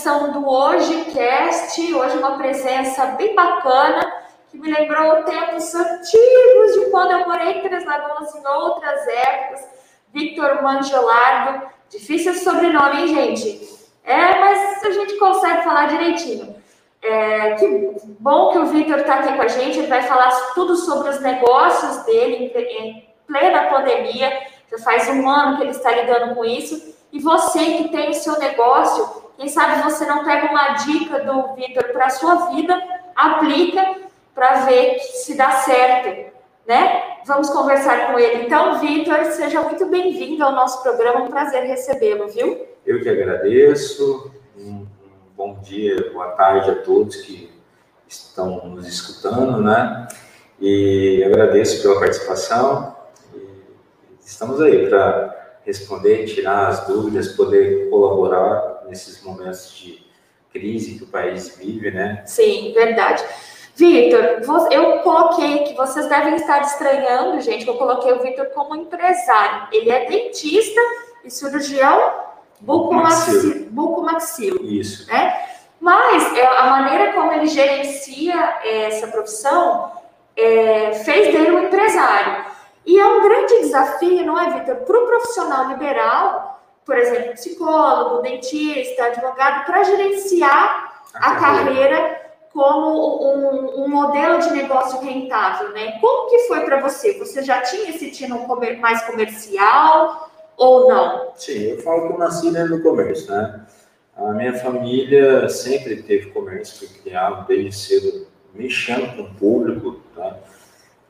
edição do Hoje Cast. Hoje uma presença bem bacana que me lembrou tempos antigos de quando eu morei em Três Lagoas em outras épocas. Victor Mangelardo, difícil sobrenome, hein, gente? É, mas a gente consegue falar direitinho. É, que bom que o Victor está aqui com a gente, ele vai falar tudo sobre os negócios dele em plena pandemia. Já faz um ano que ele está lidando com isso. E você que tem o seu negócio, quem sabe você não pega uma dica do Vitor para a sua vida, aplica para ver se dá certo, né? Vamos conversar com ele. Então, Vitor, seja muito bem-vindo ao nosso programa, um prazer recebê-lo, viu? Eu que agradeço. Um, bom dia, boa tarde a todos que estão nos escutando, né? E agradeço pela participação. Estamos aí para responder, tirar as dúvidas, poder colaborar nesses momentos de crise que o país vive, né? Sim, verdade. Vitor, eu coloquei que vocês devem estar estranhando, gente, que eu coloquei o Vitor como empresário. Ele é dentista e cirurgião bucomaxilo. bucomaxilo Isso. Né? Mas é, a maneira como ele gerencia essa profissão é, fez dele um empresário. E é um grande desafio, não é, Vitor, para o profissional liberal, por exemplo, psicólogo, dentista, advogado, para gerenciar a, carreira como um, um, modelo de negócio rentável, né? Como que foi para você? Você já tinha esse tino mais comercial ou não? Sim, eu falo que eu nasci dentro do comércio, né? A minha família sempre teve comércio, foi criado desde cedo, mexendo com o público, tá?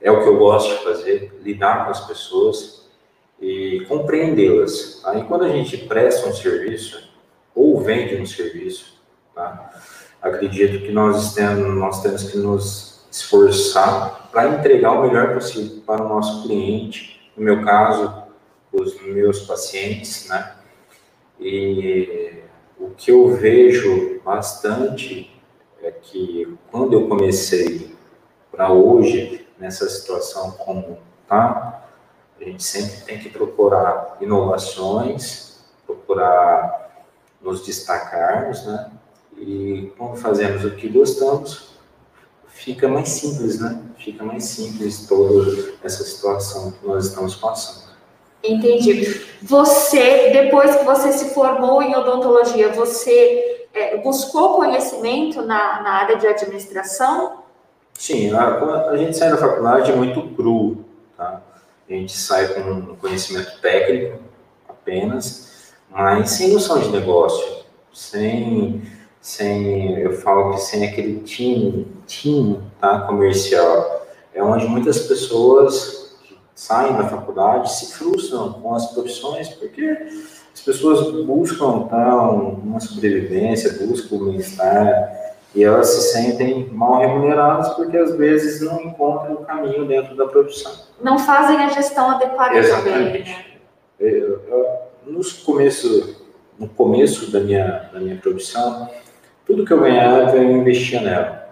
é o que eu gosto de fazer, lidar com as pessoas e compreendê-las. Aí quando a gente presta um serviço ou vende um serviço, tá? acredito que nós temos, nós temos que nos esforçar para entregar o melhor possível para o nosso cliente, no meu caso, os meus pacientes, né? E o que eu vejo bastante é que quando eu comecei para hoje, nessa situação como tá, a gente sempre tem que procurar inovações, procurar nos destacarmos, né? E quando fazemos o que gostamos, fica mais simples, né? Fica mais simples toda essa situação que nós estamos passando. Entendi. Você, depois que você se formou em odontologia, você é, buscou conhecimento na, na área de administração? Sim, a, a gente sai da faculdade muito cru, tá? A gente sai com conhecimento técnico apenas, mas sem noção de negócio, sem, sem eu falo que sem aquele time, time tá, comercial. É onde muitas pessoas saem da faculdade se frustram com as profissões, porque as pessoas buscam tá, uma sobrevivência, buscam o bem-estar, e elas se sentem mal remuneradas porque às vezes não encontram o caminho dentro da profissão. Não fazem a gestão adequada Exatamente. Né? Eu, eu, nos começo, no começo da minha, da minha profissão, tudo que eu ganhava eu investia nela.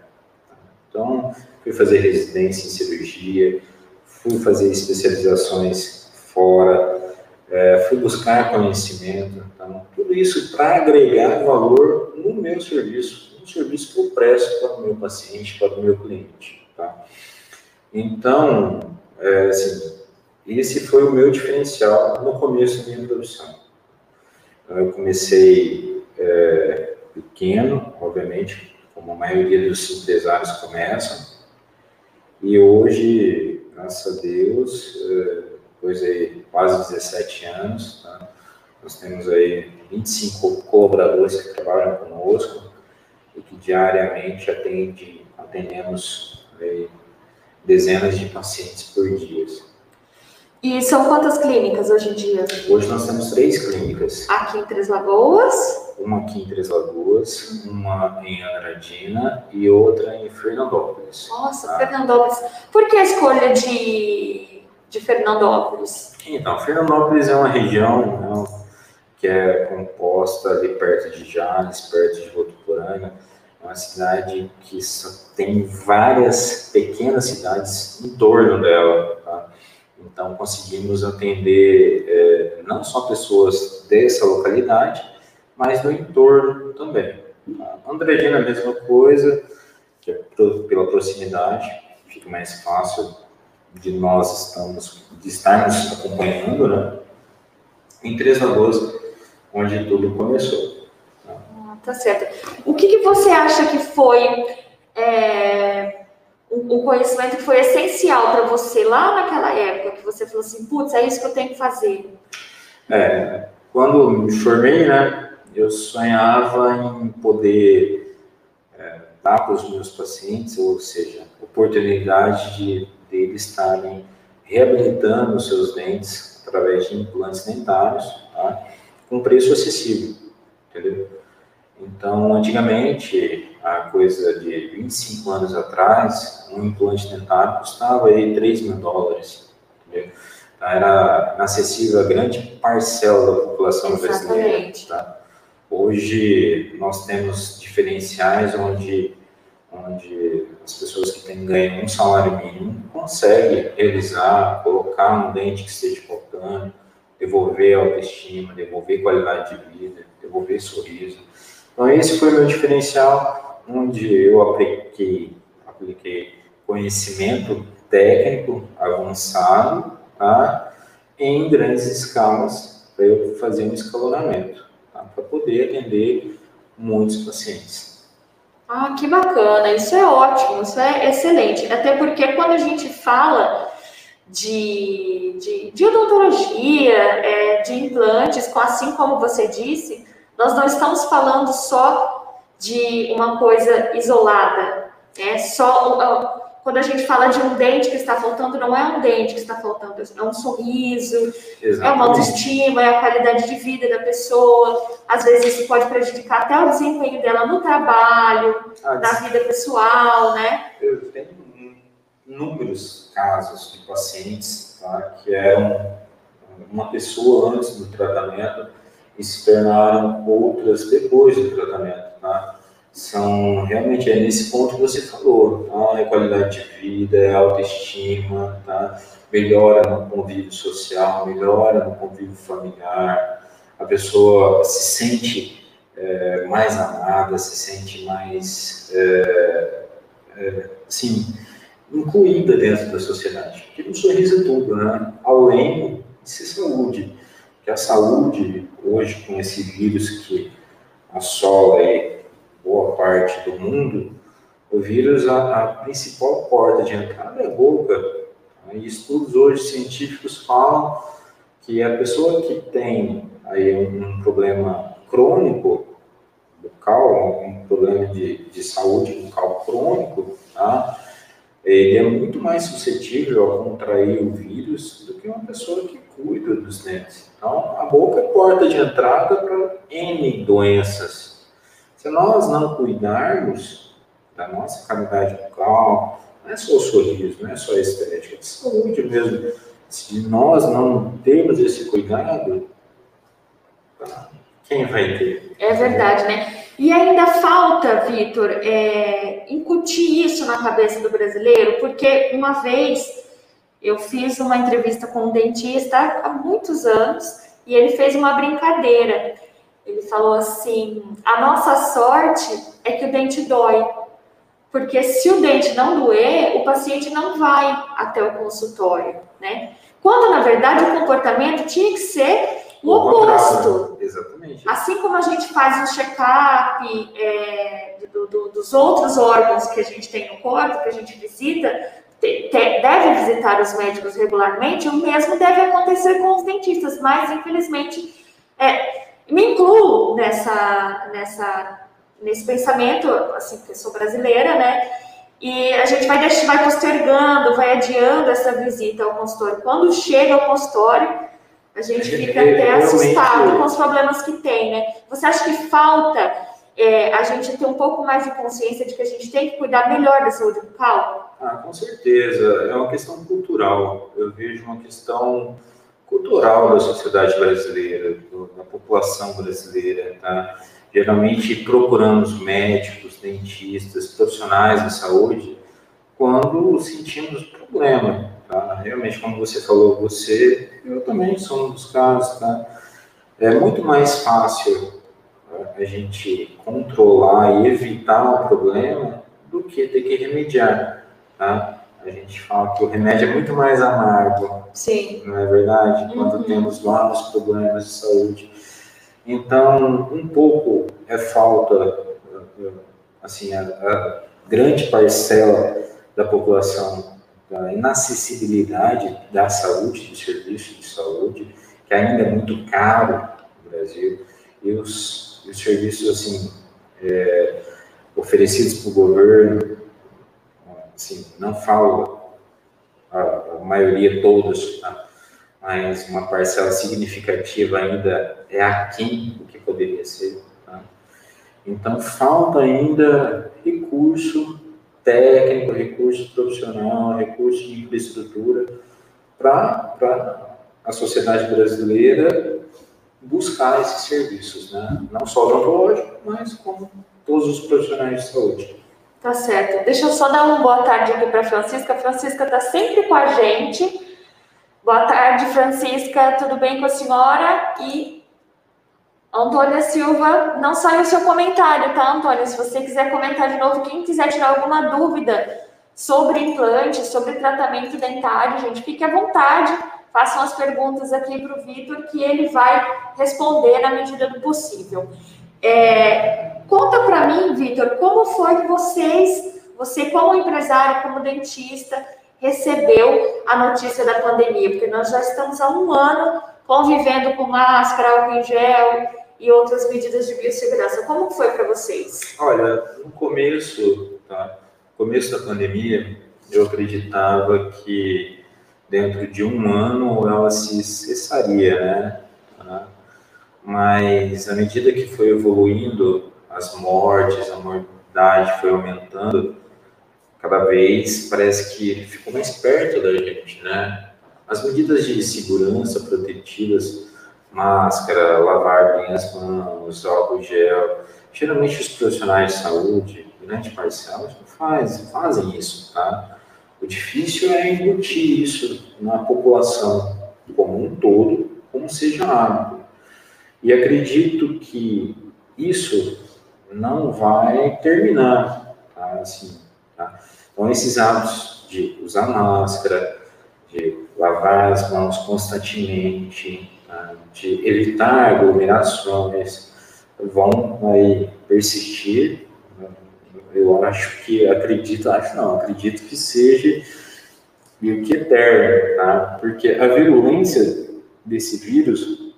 Então, fui fazer residência em cirurgia, fui fazer especializações fora, é, fui buscar conhecimento. Então, tudo isso para agregar valor no meu serviço serviço que eu presto para o meu paciente, para o meu cliente. Tá? Então, é, assim, esse foi o meu diferencial no começo da minha profissão. Eu comecei é, pequeno, obviamente, como a maioria dos empresários começam, e hoje, graças a Deus, é, depois de quase 17 anos, tá? nós temos aí 25 colaboradores que trabalham conosco, e que diariamente atende, atendemos aí, dezenas de pacientes por dia. E são quantas clínicas hoje em dia? Hoje nós temos três clínicas. Aqui em Três Lagoas? Uma aqui em Três Lagoas, uma em Andradina e outra em Fernandópolis. Nossa, tá? Fernandópolis. Por que a escolha de, de Fernandópolis? Então, Fernandópolis é uma região né, que é composta ali perto de Jales, perto de Votuporanga é uma cidade que tem várias pequenas cidades em torno dela. Tá? Então, conseguimos atender é, não só pessoas dessa localidade, mas do entorno também. Andredina, a mesma coisa, é pela proximidade, fica mais fácil de nós estamos, de estarmos acompanhando, né? Em Três Lagoas, onde tudo começou. Tá, ah, tá certo. O que, que, você acha que foi é, o, conhecimento que foi essencial para você lá naquela época, que você falou assim, putz, é isso que eu tenho que fazer? É, quando me formei, né, eu sonhava em poder é, dar para os meus pacientes, ou seja, oportunidade de deles estarem reabilitando os seus dentes através de implantes dentários, tá? Com preço acessível, entendeu? Então, antigamente, a coisa de 25 anos atrás, um implante dentário custava aí 3 mil dólares, entendeu? Então, era inacessível a grande parcela da população brasileira. Tá? Hoje, nós temos diferenciais onde, onde as pessoas que têm ganho um salário mínimo conseguem realizar, colocar um dente que esteja faltando, devolver autoestima, devolver qualidade de vida, devolver sorriso. Então, esse foi o meu diferencial, onde eu apliquei, apliquei conhecimento técnico avançado tá? em grandes escalas para eu fazer um escalonamento, tá? para poder atender muitos pacientes. Ah, que bacana, isso é ótimo, isso é excelente. Até porque quando a gente fala de, de, de odontologia, é, de implantes, assim como você disse, nós não estamos falando só de uma coisa isolada, é só quando a gente fala de um dente que está faltando, não é um dente que está faltando, é um sorriso, Exatamente. é uma autoestima, é a qualidade de vida da pessoa. Às vezes isso pode prejudicar até o desempenho dela no trabalho, ah, na vida pessoal, né? Eu tenho inúmeros casos de pacientes tá, que eram uma pessoa antes do tratamento e se tornaram outras depois do tratamento, tá? São realmente é nesse ponto que você falou, tá? É qualidade de vida, é autoestima, tá? Melhora no convívio social, melhora no convívio familiar, a pessoa se sente é, mais amada, se sente mais, é, é, sim, incluída dentro da sociedade. Porque um sorriso é tudo, né? Além de ser saúde que a saúde, hoje, com esse vírus que assola boa parte do mundo, o vírus, a, a principal porta de entrada é a boca. E estudos hoje científicos falam que a pessoa que tem aí um, problema crônico bucal, um problema de, de saúde bucal crônico, tá? Ele é muito mais suscetível a contrair o vírus do que uma pessoa que cuida dos dentes. Então, a boca é porta de entrada para N doenças. Se nós não cuidarmos da nossa cavidade bucal, não é só o sorriso, não é só a estética, é saúde mesmo. Se nós não temos esse cuidado, tá, quem vai ter? É verdade, né? E ainda falta, Vitor, é, incutir isso na cabeça do brasileiro, porque uma vez eu fiz uma entrevista com um dentista há muitos anos e ele fez uma brincadeira. Ele falou assim: a nossa sorte é que o dente dói. Porque se o dente não doer, o paciente não vai até o consultório, né? Quando, na verdade, o comportamento tinha que ser o, o oposto. Exatamente. Assim como a gente faz um check-up é, do, do, dos outros órgãos que a gente tem no corpo, que a gente visita, deve visitar os médicos regularmente, o mesmo deve acontecer com os dentistas, mas infelizmente é, me incluo nessa, nessa, nesse pensamento, assim, porque eu sou brasileira, né? E a gente vai, vai postergando, vai adiando essa visita ao consultório. Quando chega ao consultório, a gente fica até assustado com os problemas que tem, né? Você acha que falta é, a gente ter um pouco mais de consciência de que a gente tem que cuidar melhor da saúde bucal? Ah, com certeza. É uma questão cultural. Eu vejo uma questão cultural da sociedade brasileira, da população brasileira, tá? Geralmente procuramos médicos, dentistas, profissionais da saúde quando sentimos problema, Tá? Realmente, como você falou, você, eu também sou um dos casos, tá? É muito mais fácil a gente controlar e evitar o problema do que ter que remediar, tá? A gente fala que o remédio é muito mais amargo. Sim. Não é verdade? Quando uhum. temos vários problemas de saúde. Então, um pouco é falta, assim, a, a grande parcela da população da inacessibilidade da saúde, do serviço de saúde, que ainda é muito caro no Brasil, e os, os serviços, assim, é, oferecidos para o governo, assim, não falo a, a maioria todas, tá? mas uma parcela significativa ainda é aquém do que poderia ser. Tá? Então, falta ainda recurso técnico, recurso profissional, recurso de infraestrutura para a sociedade brasileira buscar esses serviços, né? não só odontológico, mas como todos os profissionais de saúde. Tá certo. Deixa eu só dar uma boa tarde aqui para Francisca. Francisca está sempre com a gente. Boa tarde, Francisca. Tudo bem com a senhora? E Antônia Silva, não saiu o seu comentário, tá, Antônia? Se você quiser comentar de novo, quem quiser tirar alguma dúvida sobre implante, sobre tratamento dentário, gente, fique à vontade. Façam as perguntas aqui para o Vitor, que ele vai responder na medida do possível. É, conta para mim, Vitor, como foi que vocês, você como empresário, como dentista, recebeu a notícia da pandemia? Porque nós já estamos há um ano convivendo com máscara, álcool em gel e outras medidas de biossegurança. Como foi para vocês? Olha, no começo, tá? Começo da pandemia, eu acreditava que dentro de um ano ela se cessaria, né? mas à medida que foi evoluindo, as mortes, a mortalidade foi aumentando, cada vez parece que ele ficou mais perto da gente, né? As medidas de segurança protetivas, máscara, lavar bem as mãos, álcool gel, geralmente os profissionais de saúde, grande parcela, faz, fazem isso, tá? O difícil é embutir isso na população como um todo, como seja hábito. E acredito que isso não vai terminar, tá? Assim, tá? Então, esses hábitos de usar máscara, de lavar as mãos constantemente, tá? de evitar aglomerações, vão aí persistir. Eu acho que, acredito, acho não, acredito que seja meio que eterno, tá? Porque a virulência desse vírus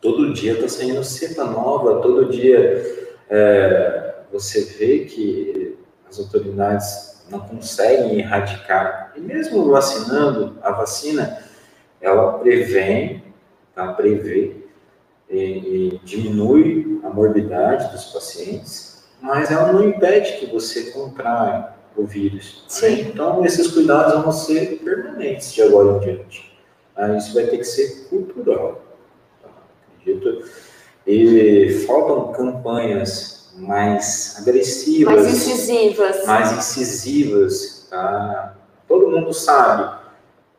todo dia está saindo cepa nova, todo dia é, você vê que as autoridades não conseguem erradicar. E mesmo vacinando, a vacina, ela prevém, tá, prevê e, e diminui a morbidade dos pacientes, mas ela não impede que você contraia o vírus. Né? Então, esses cuidados vão ser permanentes de agora em diante. Ah, isso vai ter que ser cultural acredito. E faltam campanhas mais agressivas, mais incisivas, mais incisivas. Tá? Todo mundo sabe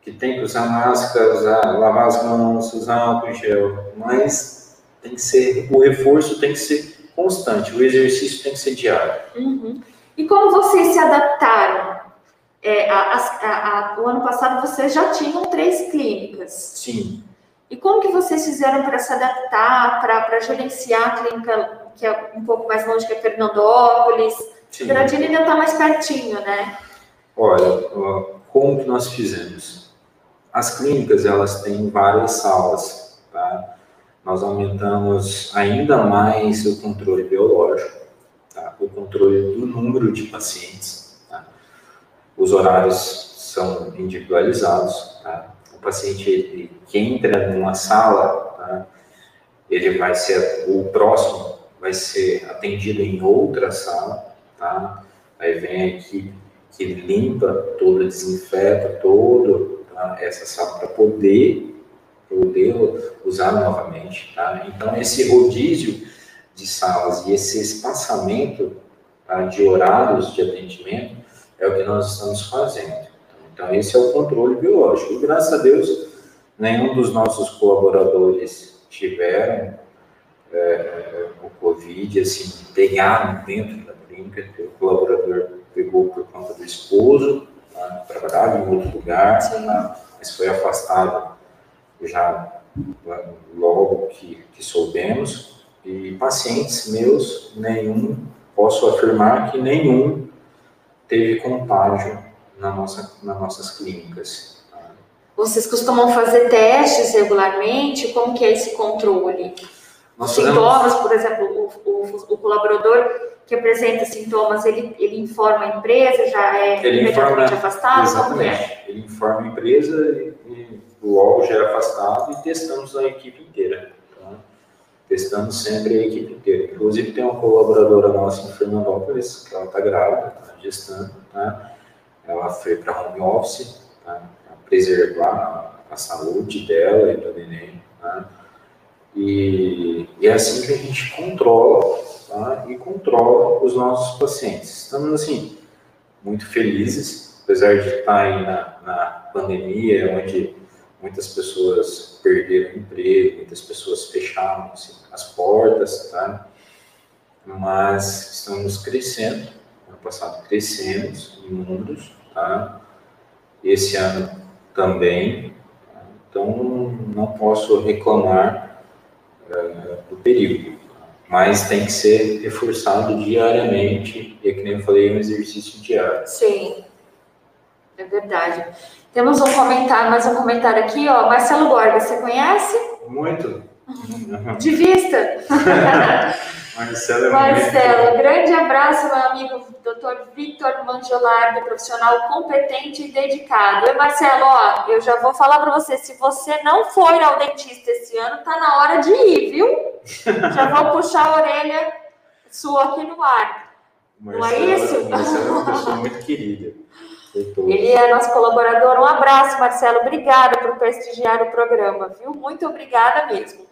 que tem que usar máscara, usar, lavar as mãos, usar álcool em gel, mas tem que ser o reforço tem que ser constante, o exercício tem que ser diário. Uhum. E como vocês se adaptaram? É, a, a, a, o ano passado vocês já tinham três clínicas. Sim. E como que vocês fizeram para se adaptar, para gerenciar a clínica que é um pouco mais longe que é Fernandópolis? Sim. Gradina ainda está mais pertinho, né? Olha, como que nós fizemos? As clínicas, elas têm várias salas, tá? Nós aumentamos ainda mais o controle biológico, tá? o controle do número de pacientes. Tá? Os horários são individualizados, tá? paciente ele, que entra numa sala, tá? ele vai ser, o próximo vai ser atendido em outra sala, tá? Aí vem a equipe que limpa toda, desinfeta todo tá? essa sala para poder, poder usar novamente, tá? Então, esse rodízio de salas e esse espaçamento tá? de horários de atendimento é o que nós estamos fazendo. Então, esse é o controle biológico. E, graças a Deus, nenhum dos nossos colaboradores tiveram é, o Covid, assim, pegaram dentro da clínica, o colaborador pegou por conta do esposo, tá? trabalhava em outro lugar, tá? mas foi afastado já logo que, que soubemos. E pacientes meus, nenhum, posso afirmar que nenhum teve contágio na nossa, nas nossas clínicas. Tá? Vocês costumam fazer testes regularmente? Como que é esse controle? Nós sintomas, por exemplo, o, o, o, colaborador que apresenta sintomas, ele, ele informa a empresa, já é ele imediatamente informa, afastado? Exatamente. É? Ele informa a empresa e, e logo já é afastado e testamos a equipe inteira. Tá? Testamos sempre a equipe inteira. Inclusive tem uma colaboradora nossa em Fernandópolis, que ela está grávida, está gestando, tá? ela foi para home office, tá? para preservar a, a, saúde dela e do neném. Tá? E, e, é assim que a gente controla tá? e controla os nossos pacientes. Estamos, assim, muito felizes, apesar de estar aí na, na pandemia, onde muitas pessoas perderam emprego, muitas pessoas fecharam assim, as portas, tá? mas estamos crescendo. Ano passado crescemos em números, tá? esse ano também, então não posso reclamar uh, do período, mas tem que ser reforçado diariamente, e que nem eu falei, é um exercício diário. Sim, é verdade. Temos um comentário, mais um comentário aqui, ó. Marcelo Borga, você conhece? Muito. De vista. Marcelo, é Marcelo, grande abraço, meu amigo Dr. Victor Mangelardo, profissional competente e dedicado. E Marcelo, ó, eu já vou falar para você, se você não for ao dentista esse ano, tá na hora de ir, viu? Já vou puxar a orelha sua aqui no ar. Marcelo, não é isso? Marcelo é uma pessoa muito querida. Ele é nosso colaborador. Um abraço, Marcelo. Obrigada por prestigiar o programa, viu? Muito obrigada mesmo.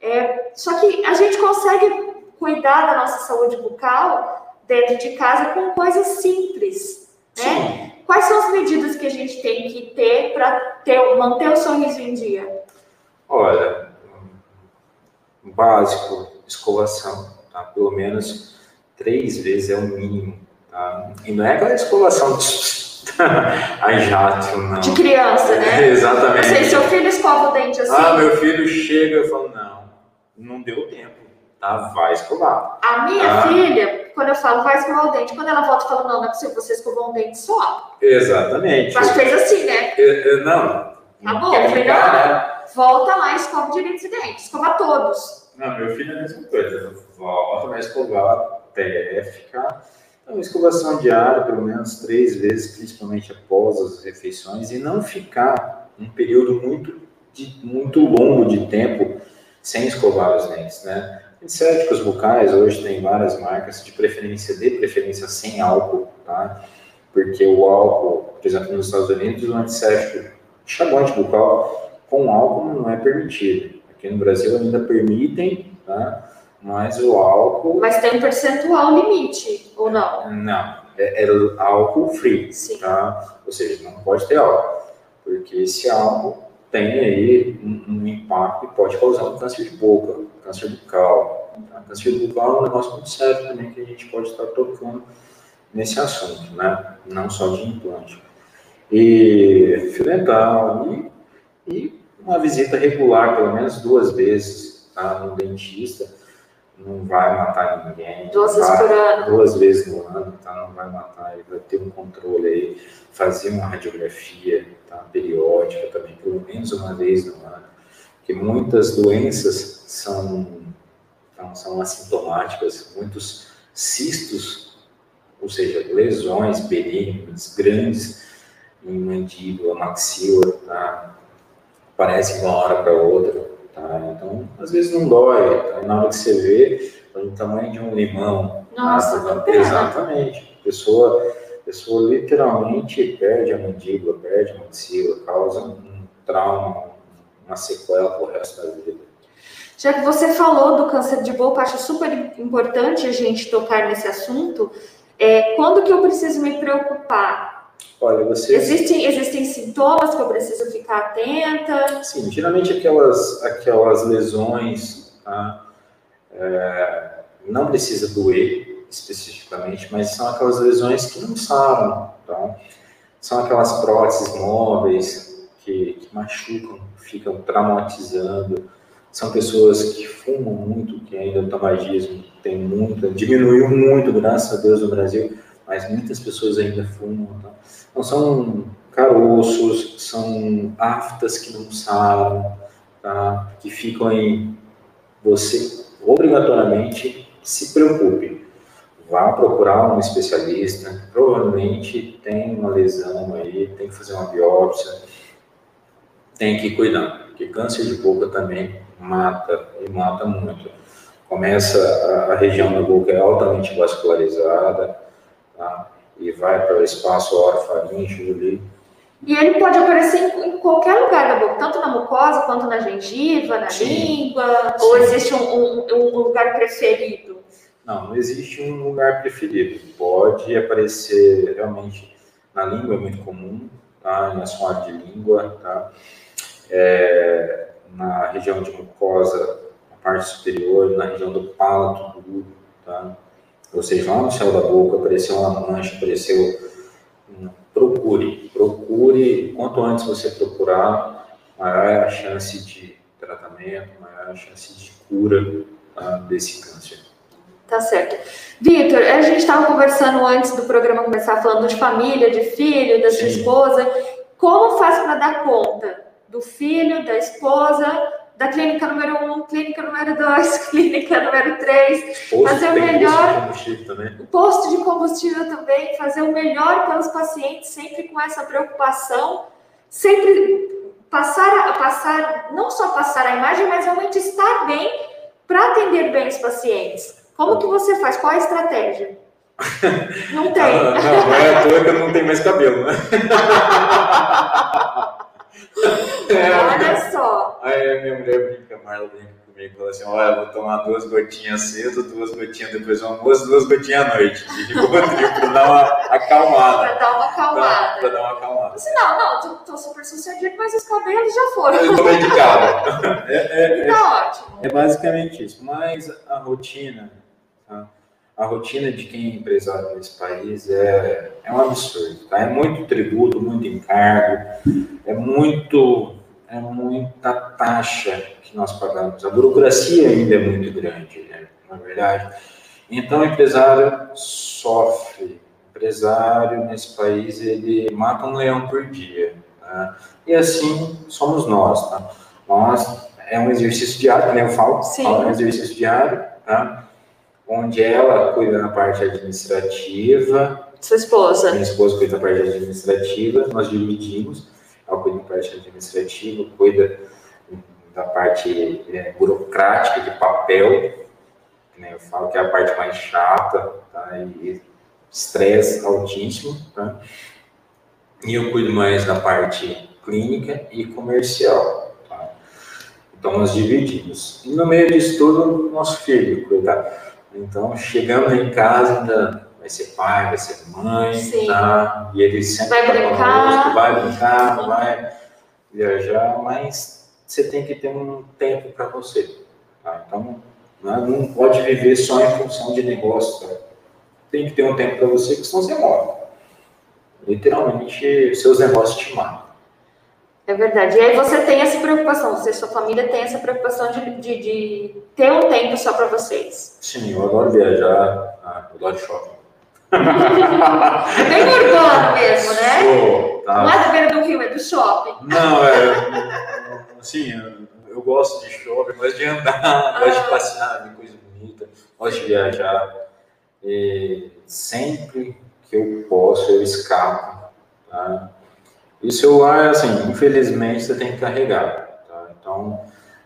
É, só que a gente consegue cuidar da nossa saúde bucal dentro de casa com coisas simples, né? Quais são as medidas que a gente tem que ter para ter, manter o sorriso em dia? Olha, básico, escovação, tá? Pelo menos três vezes é o mínimo, tá? E não é aquela escovação de a jato, não. De criança, né? exatamente. Não sei, seu filho escova o dente assim? Ah, meu filho chega e fala, não, não deu tempo, tá? Vai escovar. A minha ah. filha, quando eu falo vai escovar o dente, quando ela volta, fala, não, não é possível, você escovou um dente só. Exatamente. Mas fez assim, né? Eu, eu, não. Tá bom, eu falei, não, né? volta lá e escova direito esse dente, escova todos. Não, meu filho é a mesma coisa, volta, vai escovar até ficar então, escovação diária, pelo menos três vezes, principalmente após as refeições, e não ficar um período muito, de, muito longo de tempo sem escovar os dentes, né? Antissépticos bucais, hoje tem várias marcas, de preferência, de preferência sem álcool, tá? Porque o álcool, por exemplo, nos Estados Unidos, o antisséptico enxaguante bucal com álcool não é permitido. Aqui no Brasil ainda permitem, tá? mas o álcool. Mas tem um percentual limite, ou não? Não, é, é álcool free, Sim. tá? Ou seja, não pode ter álcool, porque esse álcool tem aí um, um impacto e pode causar um câncer de boca, câncer bucal. Tá? Câncer bucal é um negócio muito sério também que a gente pode estar tocando nesse assunto, né? Não só de implante. E fio dental e, e uma visita regular, pelo menos duas vezes, tá? no dentista não vai matar ninguém. Duas vezes por ano. Duas vezes no ano, tá? Não vai matar, ele vai ter um controle aí, fazer uma radiografia tá? periódica também, pelo menos uma vez no ano. Porque muitas doenças são, então, são assintomáticas, muitos cistos, ou seja, lesões benignas, grandes, em mandíbula, maxila, tá? aparecem de uma hora para outra Tá? Então, às vezes não dói. Tá? Na hora que você vê, é o tamanho de um limão. Nossa, tá? Exatamente. A pessoa, a pessoa literalmente perde a mandíbula, perde a maxila, causa um trauma, uma sequela pro resto da vida. Já que você falou do câncer de boca, acho super importante a gente tocar nesse assunto. É, quando que eu preciso me preocupar? Olha, você. Existem, existem sintomas que eu preciso ficar atenta? Sim, geralmente aquelas, aquelas lesões, tá? É, não precisa doer especificamente, mas são aquelas lesões que não saram, tá? São aquelas próteses móveis que, que machucam, ficam traumatizando. São pessoas que fumam muito, que ainda o tabagismo tem muito, diminuiu muito, graças a Deus, no Brasil, mas muitas pessoas ainda fumam. Tá? Então, são caroços, são aftas que não saram, tá? que ficam em você obrigatoriamente se preocupe. Vá procurar um especialista, provavelmente tem uma lesão aí, tem que fazer uma biópsia, tem que cuidar, porque câncer de boca também mata e mata muito. Começa a, a região da boca é altamente vascularizada, tá? e vai para o espaço orofaríngeo ali. E ele pode aparecer em, em, qualquer lugar da boca, tanto na mucosa quanto na gengiva, na Sim. língua, Sim. ou existe um, um, um, lugar preferido? Não, não existe um lugar preferido. Pode aparecer realmente na língua, é muito comum, tá? na suave de língua, tá? É, na região de mucosa, na parte superior, na região do palato duro, tá? Ou seja, lá no céu da boca apareceu uma mancha, apareceu. Procure, procure. Quanto antes você procurar, maior é a chance de tratamento, maior é a chance de cura tá, desse câncer. Tá certo. Vitor, a gente estava conversando antes do programa começar falando de família, de filho, da sua esposa. Como faz para dar conta do filho, da esposa, da clínica número 1, um, clínica número 2, clínica número 3, fazer o melhor. Também. Posto de combustível também, fazer o melhor pelos pacientes, sempre com essa preocupação, sempre passar, passar, não só passar a imagem, mas realmente estar bem para atender bem os pacientes. Como que você faz? Qual a estratégia? Não tem. não, não é à toa que eu não tenho mais cabelo, né? É, Olha só. Aí a minha mulher brinca, Marla brinca comigo, fala assim, olha, vou tomar duas gotinhas cedo, duas gotinhas depois do almoço, duas gotinhas à noite. E para dar uma acalmada. Para dar uma acalmada. Para dar uma acalmada. Assim, não, não, tô, tô super sucedido, mas os cabelos já foram. Eu tô medicado. É, é, tá ótimo. É basicamente isso. Mas a rotina, tá? A rotina de quem é empresário nesse país é, é um absurdo. Tá? É muito tributo, muito encargo, é muito é muita taxa que nós pagamos. A burocracia ainda é muito grande, né? na verdade. Então, o empresário sofre. O empresário nesse país ele mata um leão por dia. Tá? E assim somos nós. Tá? Nós é um exercício diário, né? Eu falo, Sim. é um exercício diário, tá? Onde ela cuida na parte administrativa. Sua esposa. Minha esposa cuida da parte administrativa, nós dividimos. Ela cuida da parte administrativa, cuida da parte é, burocrática, de papel, né? eu falo que é a parte mais chata, tá? e estresse altíssimo. Tá? E eu cuido mais da parte clínica e comercial. Tá? Então, nós dividimos. E no meio disso tudo, nosso filho cuida então, chegando em casa, ainda vai ser pai, vai ser mãe, Sim. tá? E ele sempre vai brincar, vai brincar, vai viajar, mas você tem que ter um tempo para você, tá? Então, né, não pode viver só em função de negócio, tá? Tem que ter um tempo para você, que senão você morre. Literalmente, seus negócios te matam. É verdade. E aí você tem essa preocupação, você e sua família tem essa preocupação de, de, de ter um tempo só para vocês. Sim, eu adoro viajar, ah, eu adoro shopping. é bem urbano mesmo, né? Sou, tá. Não é da beira do rio, é do shopping. Não, é. Assim, eu, gosto de shopping, gosto de andar, ah. gosto de passear, ver coisa bonita, gosto de viajar. E sempre que eu posso, eu escapo. Tá? E o celular, assim, infelizmente, você tem que carregar. Tá? Então,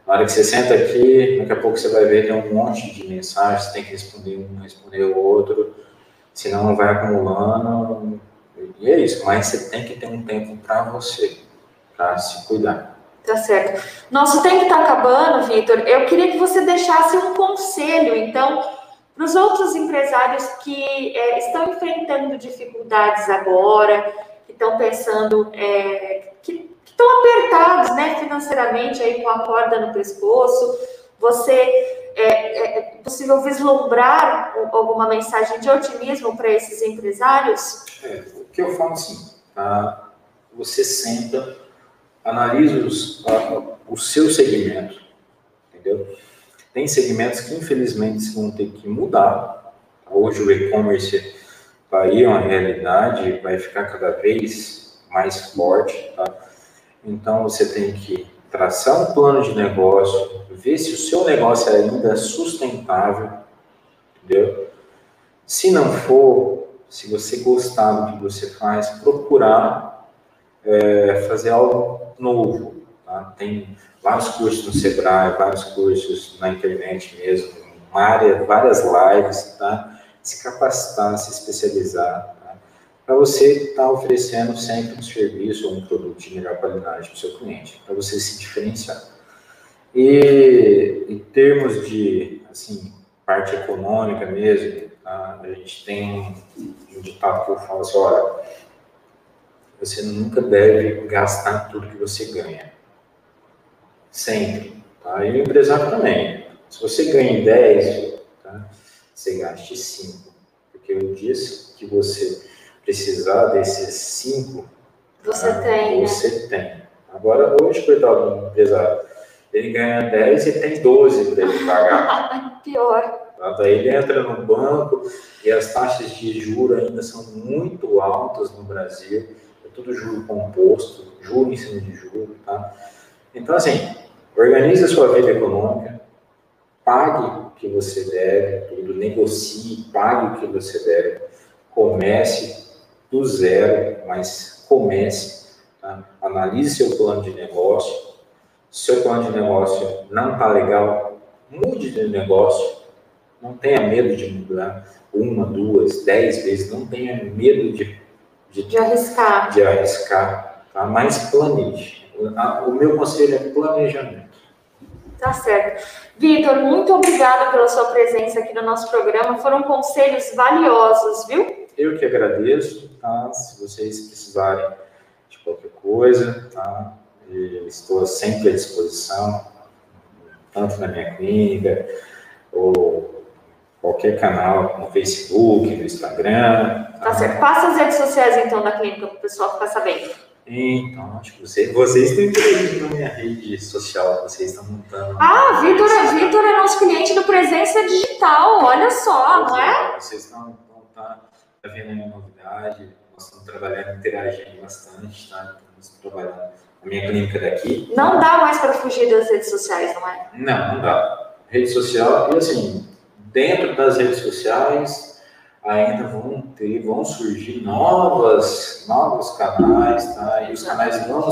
na hora que você senta aqui, daqui a pouco você vai ver tem um monte de mensagens, você tem que responder um, responder o outro, senão vai acumulando. E é isso, mas você tem que ter um tempo para você, para se cuidar. Tá certo. Nosso tempo está acabando, Vitor. Eu queria que você deixasse um conselho, então, para os outros empresários que é, estão enfrentando dificuldades agora, que estão pensando, é, que estão apertados né, financeiramente aí com a corda no pescoço. Você é, é, é possível vislumbrar alguma mensagem de otimismo para esses empresários? É, o que eu falo assim, tá? você senta, analisa os, a, o seu segmento, entendeu? Tem segmentos que infelizmente vão ter que mudar. Hoje o e-commerce está aí, é uma realidade, vai ficar cada vez mais forte, tá? Então você tem que traçar um plano de negócio, ver se o seu negócio ainda é sustentável, entendeu? Se não for, se você gostar do que você faz, procurar é, fazer algo novo. Tá? Tem vários cursos no Sebrae, vários cursos na internet mesmo, área, várias lives, tá? Se capacitar, se especializar, tá? para você estar tá oferecendo sempre um serviço ou um produto de melhor qualidade para o seu cliente, para você se diferenciar. E em termos de, assim, parte econômica mesmo, tá? a gente tem um ditado que eu falo assim, olha, você nunca deve gastar tudo que você ganha. Sempre. Tá? E o empresário também. Se você ganha 10, tá? Você gaste 5. Porque o dia que você precisar desses 5, você tá? tem. Né? Você né? tem. Agora, hoje, coitado do empresário, ele ganha 10 e tem 12 para ele pagar. Pior. Tá? Daí ele entra no banco e as taxas de juros ainda são muito altas no Brasil. É tudo juro composto, juro em cima de juro, tá? Então, assim, organize a sua vida econômica, pague o que você deve, tudo, negocie, pague o que você deve, comece do zero, mas comece, tá? analise seu plano de negócio, seu plano de negócio não está legal, mude de negócio, não tenha medo de mudar uma, duas, dez vezes, não tenha medo de, de, de arriscar, de arriscar tá? mas planeje. O meu conselho é planejamento. Tá certo. Vitor, muito obrigada pela sua presença aqui no nosso programa. Foram conselhos valiosos, viu? Eu que agradeço, tá? Se vocês precisarem de qualquer coisa, tá? estou sempre à disposição, tanto na minha clínica, ou qualquer canal no Facebook, no Instagram. Tá, tá certo. Passa as redes sociais então da clínica para o pessoal ficar sabendo. Então, acho que você, vocês estão interagindo na minha rede social, vocês estão montando. Ah, Vitor, é, Vitor é nosso cliente do Presença Digital, olha só, não é? Vocês estão, tá, tá vendo a minha novidade, nós estamos trabalhando, interagindo bastante, tá? Estamos trabalhando a minha clínica daqui. Não dá mais para fugir das redes sociais, não é? Não, não dá. Rede social, e assim, dentro das redes sociais, ainda vão ter, vão surgir novas, novos canais, tá? E os canais vão,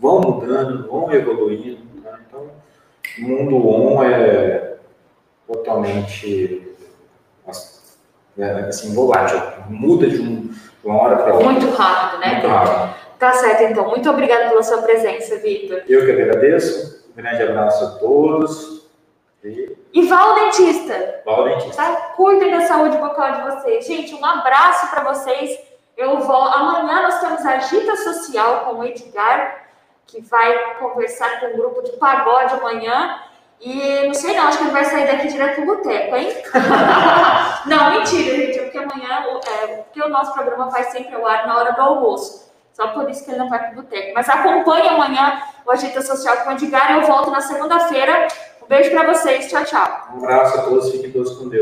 vão mudando, vão evoluindo, tá? Então, o mundo on é totalmente é, assim, volátil, muda de, um, de uma hora para outra. Muito rápido, né? Muito rápido. Tá certo, então. Muito obrigada pela sua presença, Vitor. Eu que agradeço. Um grande abraço a todos. E vá ao dentista. Vá ao dentista. Tá? Cuidem da saúde bucal de vocês. Gente, um abraço para vocês. Eu vou. Amanhã nós temos a Agita Social com o Edgar, que vai conversar com o um grupo de pagode amanhã. E não sei não, acho que ele vai sair daqui direto pro boteco, hein? não, mentira, gente, é porque amanhã, é, porque o nosso programa vai sempre ao ar na hora do almoço. Só por isso que ele não vai pro boteco. Mas acompanhe amanhã o Agita Social com o Edgar e eu volto na segunda-feira Beijo para vocês. Tchau, tchau. Um abraço a todos. Fiquem todos com Deus.